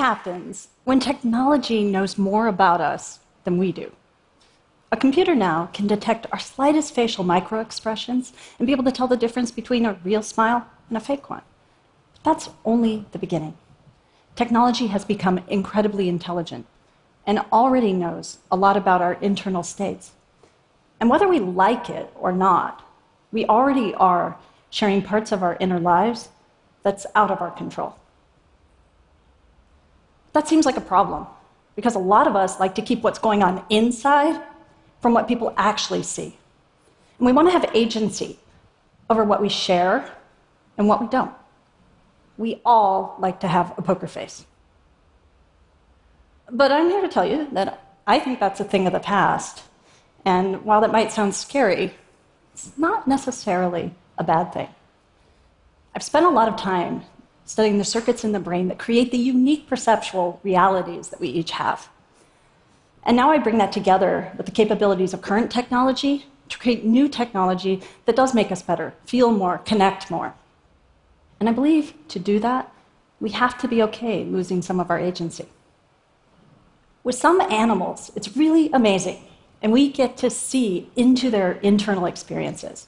happens when technology knows more about us than we do? A computer now can detect our slightest facial microexpressions and be able to tell the difference between a real smile and a fake one. But that's only the beginning. Technology has become incredibly intelligent and already knows a lot about our internal states. And whether we like it or not, we already are sharing parts of our inner lives that's out of our control. That seems like a problem because a lot of us like to keep what's going on inside from what people actually see. And we want to have agency over what we share and what we don't. We all like to have a poker face. But I'm here to tell you that I think that's a thing of the past. And while that might sound scary, it's not necessarily a bad thing. I've spent a lot of time studying the circuits in the brain that create the unique perceptual realities that we each have. And now I bring that together with the capabilities of current technology to create new technology that does make us better, feel more, connect more. And I believe to do that, we have to be okay losing some of our agency. With some animals, it's really amazing, and we get to see into their internal experiences.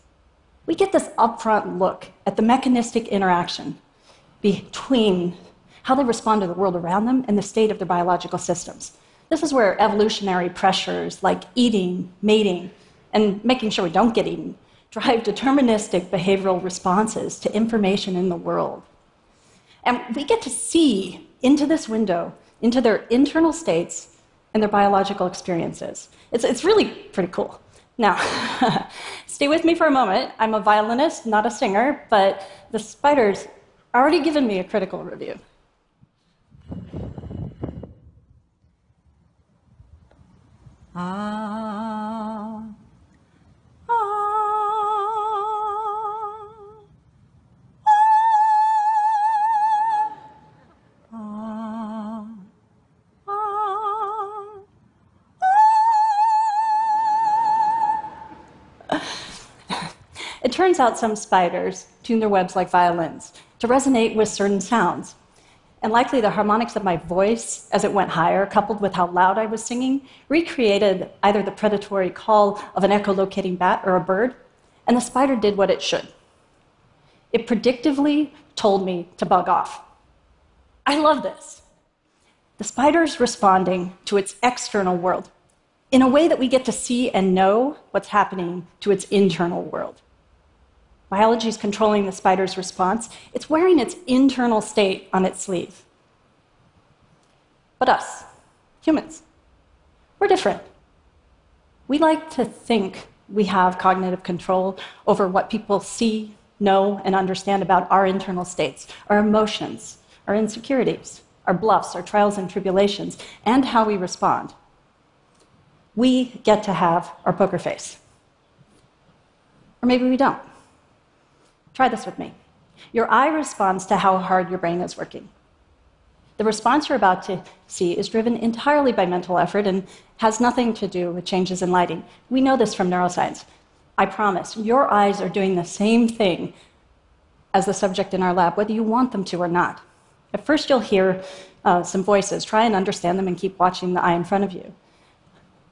We get this upfront look at the mechanistic interaction between how they respond to the world around them and the state of their biological systems. This is where evolutionary pressures like eating, mating, and making sure we don't get eaten drive deterministic behavioral responses to information in the world. And we get to see into this window, into their internal states and their biological experiences. It's, it's really pretty cool. Now, stay with me for a moment. I'm a violinist, not a singer, but the spiders already given me a critical review. Ah. Ah. Ah. It turns out some spiders tune their webs like violins to resonate with certain sounds. And likely the harmonics of my voice as it went higher, coupled with how loud I was singing, recreated either the predatory call of an echolocating bat or a bird, and the spider did what it should. It predictively told me to bug off. I love this. The spider's responding to its external world in a way that we get to see and know what's happening to its internal world. Biology is controlling the spider's response. It's wearing its internal state on its sleeve. But us, humans, we're different. We like to think we have cognitive control over what people see, know, and understand about our internal states, our emotions, our insecurities, our bluffs, our trials and tribulations, and how we respond. We get to have our poker face. Or maybe we don't. Try this with me. Your eye responds to how hard your brain is working. The response you're about to see is driven entirely by mental effort and has nothing to do with changes in lighting. We know this from neuroscience. I promise, your eyes are doing the same thing as the subject in our lab, whether you want them to or not. At first, you'll hear uh, some voices. Try and understand them and keep watching the eye in front of you.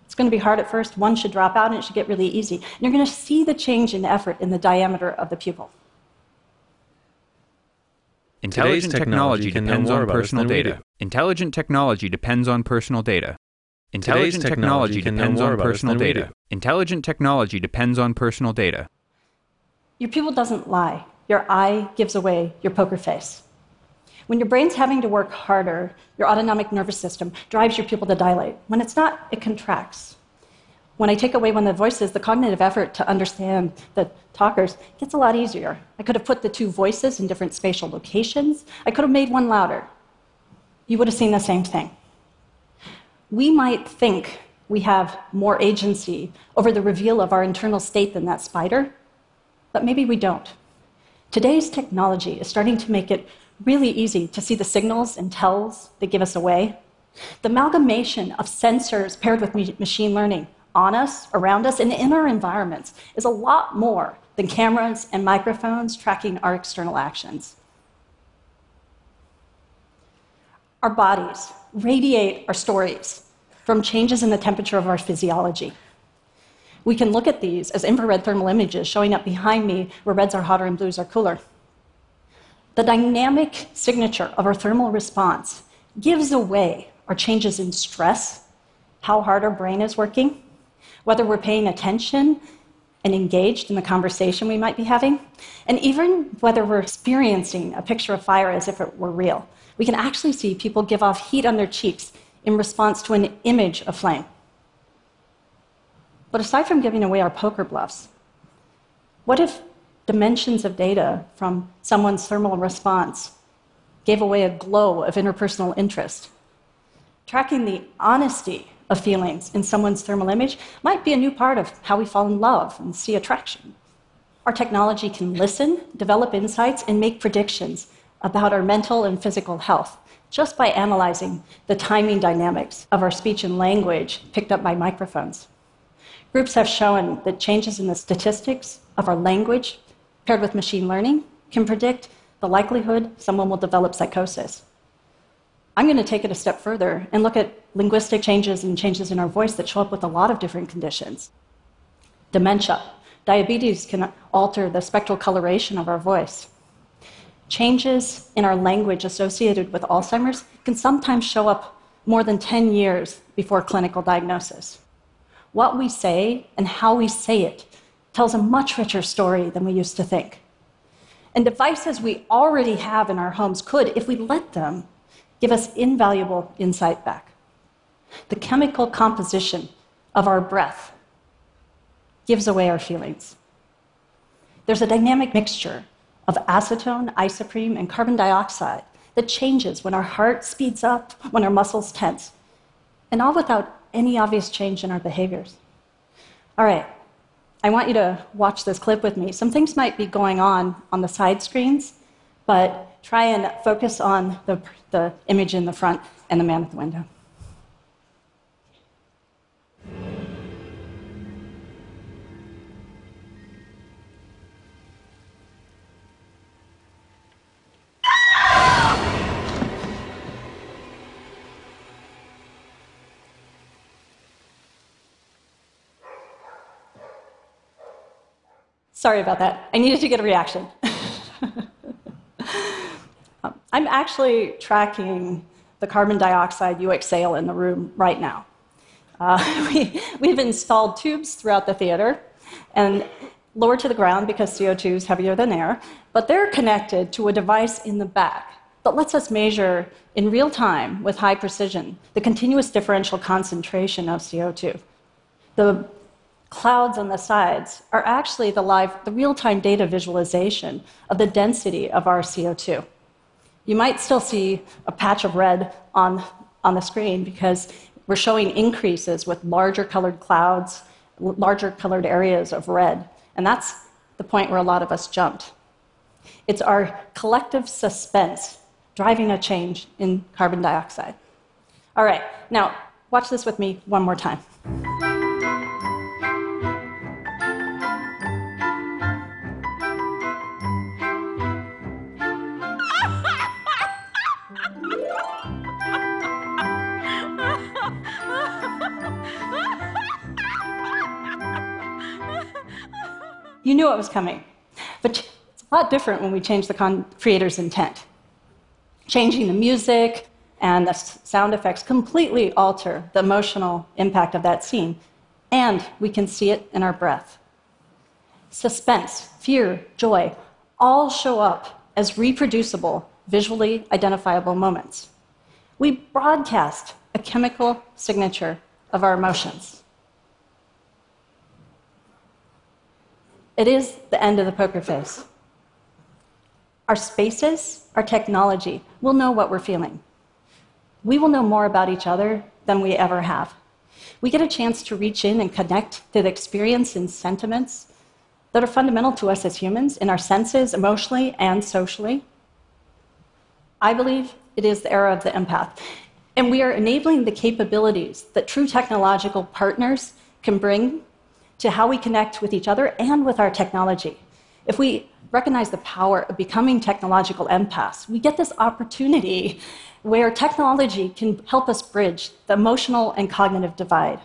It's going to be hard at first. One should drop out and it should get really easy. And you're going to see the change in effort in the diameter of the pupil. Intelligent technology depends on personal data. Intelligent technology depends on personal data. Intelligent technology depends on personal data. Intelligent technology depends on personal data. Your pupil doesn't lie. Your eye gives away your poker face. When your brain's having to work harder, your autonomic nervous system drives your pupil to dilate. When it's not, it contracts. When I take away one of the voices, the cognitive effort to understand the talkers gets a lot easier. I could have put the two voices in different spatial locations. I could have made one louder. You would have seen the same thing. We might think we have more agency over the reveal of our internal state than that spider, but maybe we don't. Today's technology is starting to make it really easy to see the signals and tells that give us away. The amalgamation of sensors paired with machine learning on us, around us, and in our environments is a lot more than cameras and microphones tracking our external actions. Our bodies radiate our stories from changes in the temperature of our physiology. We can look at these as infrared thermal images showing up behind me where reds are hotter and blues are cooler. The dynamic signature of our thermal response gives away our changes in stress, how hard our brain is working, whether we're paying attention and engaged in the conversation we might be having, and even whether we're experiencing a picture of fire as if it were real. We can actually see people give off heat on their cheeks in response to an image of flame. But aside from giving away our poker bluffs, what if dimensions of data from someone's thermal response gave away a glow of interpersonal interest? Tracking the honesty of feelings in someone's thermal image might be a new part of how we fall in love and see attraction. Our technology can listen, develop insights, and make predictions about our mental and physical health just by analyzing the timing dynamics of our speech and language picked up by microphones. Groups have shown that changes in the statistics of our language paired with machine learning can predict the likelihood someone will develop psychosis. I'm going to take it a step further and look at linguistic changes and changes in our voice that show up with a lot of different conditions. Dementia. Diabetes can alter the spectral coloration of our voice. Changes in our language associated with Alzheimer's can sometimes show up more than 10 years before clinical diagnosis. What we say and how we say it tells a much richer story than we used to think. And devices we already have in our homes could, if we let them, give us invaluable insight back. The chemical composition of our breath gives away our feelings. There's a dynamic mixture of acetone, isoprene, and carbon dioxide that changes when our heart speeds up, when our muscles tense, and all without any obvious change in our behaviors. All right, I want you to watch this clip with me. Some things might be going on on the side screens, but try and focus on the, the image in the front and the man at the window. Sorry about that. I needed to get a reaction. I'm actually tracking the carbon dioxide you exhale in the room right now. Uh, we, we've installed tubes throughout the theater and lower to the ground because CO2 is heavier than air, but they're connected to a device in the back that lets us measure in real time with high precision the continuous differential concentration of CO2. The clouds on the sides are actually the live, the real-time data visualization of the density of our CO2 you might still see a patch of red on, on the screen because we're showing increases with larger colored clouds, larger colored areas of red. And that's the point where a lot of us jumped. It's our collective suspense driving a change in carbon dioxide. All right, now watch this with me one more time. You knew it was coming. But it's a lot different when we change the creator's intent. Changing the music and the sound effects completely alter the emotional impact of that scene, and we can see it in our breath. Suspense, fear, joy all show up as reproducible, visually identifiable moments. We broadcast a chemical signature of our emotions. It is the end of the poker face. Our spaces, our technology, will know what we're feeling. We will know more about each other than we ever have. We get a chance to reach in and connect to the experience and sentiments that are fundamental to us as humans in our senses, emotionally and socially. I believe it is the era of the empath. And we are enabling the capabilities that true technological partners can bring to how we connect with each other and with our technology. If we recognize the power of becoming technological empaths, we get this opportunity where technology can help us bridge the emotional and cognitive divide.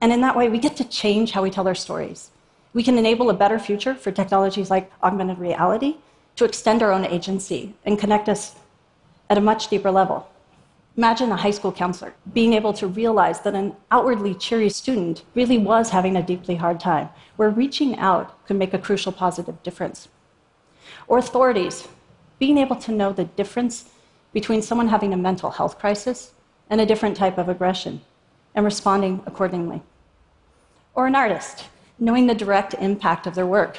And in that way, we get to change how we tell our stories. We can enable a better future for technologies like augmented reality to extend our own agency and connect us at a much deeper level. Imagine a high school counselor being able to realize that an outwardly cheery student really was having a deeply hard time, where reaching out could make a crucial positive difference. Or authorities being able to know the difference between someone having a mental health crisis and a different type of aggression and responding accordingly. Or an artist knowing the direct impact of their work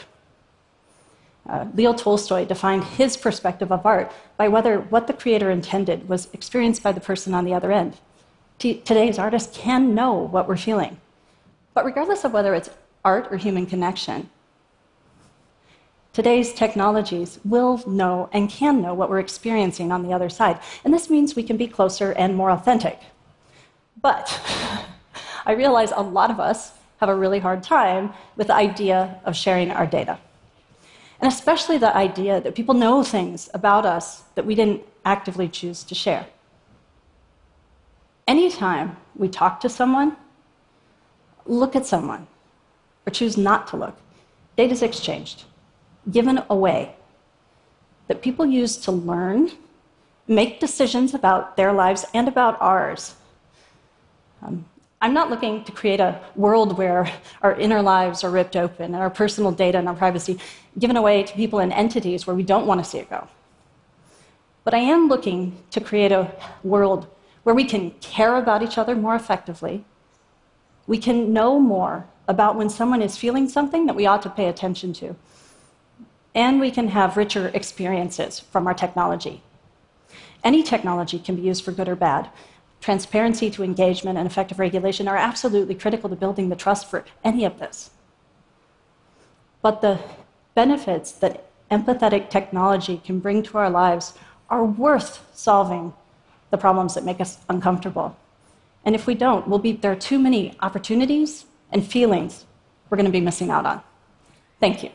uh, Leo Tolstoy defined his perspective of art by whether what the creator intended was experienced by the person on the other end. T- today's artists can know what we're feeling. But regardless of whether it's art or human connection, today's technologies will know and can know what we're experiencing on the other side. And this means we can be closer and more authentic. But I realize a lot of us have a really hard time with the idea of sharing our data. And especially the idea that people know things about us that we didn't actively choose to share. Anytime we talk to someone, look at someone, or choose not to look, data is exchanged, given away, that people use to learn, make decisions about their lives and about ours. Um, I'm not looking to create a world where our inner lives are ripped open and our personal data and our privacy given away to people and entities where we don't want to see it go. But I am looking to create a world where we can care about each other more effectively. We can know more about when someone is feeling something that we ought to pay attention to. And we can have richer experiences from our technology. Any technology can be used for good or bad transparency to engagement and effective regulation are absolutely critical to building the trust for any of this. But the benefits that empathetic technology can bring to our lives are worth solving the problems that make us uncomfortable. And if we don't, we'll be, there are too many opportunities and feelings we're going to be missing out on. Thank you.